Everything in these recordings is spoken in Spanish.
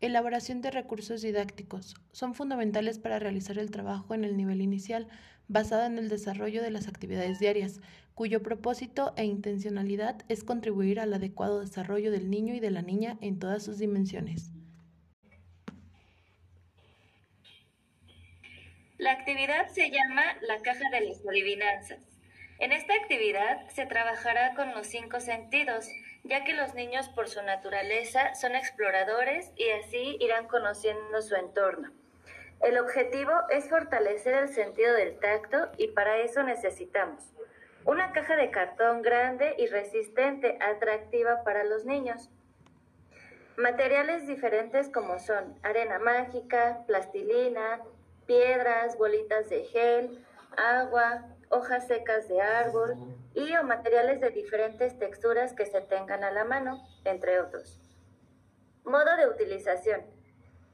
Elaboración de recursos didácticos. Son fundamentales para realizar el trabajo en el nivel inicial, basada en el desarrollo de las actividades diarias, cuyo propósito e intencionalidad es contribuir al adecuado desarrollo del niño y de la niña en todas sus dimensiones. La actividad se llama la caja de las adivinanzas. En esta actividad se trabajará con los cinco sentidos, ya que los niños por su naturaleza son exploradores y así irán conociendo su entorno. El objetivo es fortalecer el sentido del tacto y para eso necesitamos una caja de cartón grande y resistente, atractiva para los niños. Materiales diferentes como son arena mágica, plastilina, piedras, bolitas de gel, agua, hojas secas de árbol y o materiales de diferentes texturas que se tengan a la mano, entre otros. Modo de utilización.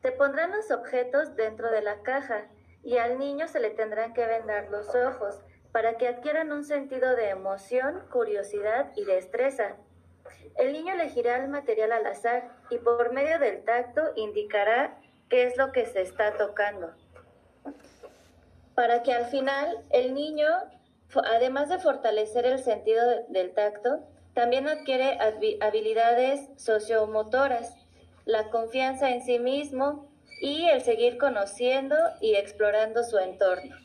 Se pondrán los objetos dentro de la caja y al niño se le tendrán que vendar los ojos para que adquieran un sentido de emoción, curiosidad y destreza. El niño elegirá el material al azar y por medio del tacto indicará qué es lo que se está tocando para que al final el niño, además de fortalecer el sentido del tacto, también adquiere habilidades sociomotoras, la confianza en sí mismo y el seguir conociendo y explorando su entorno.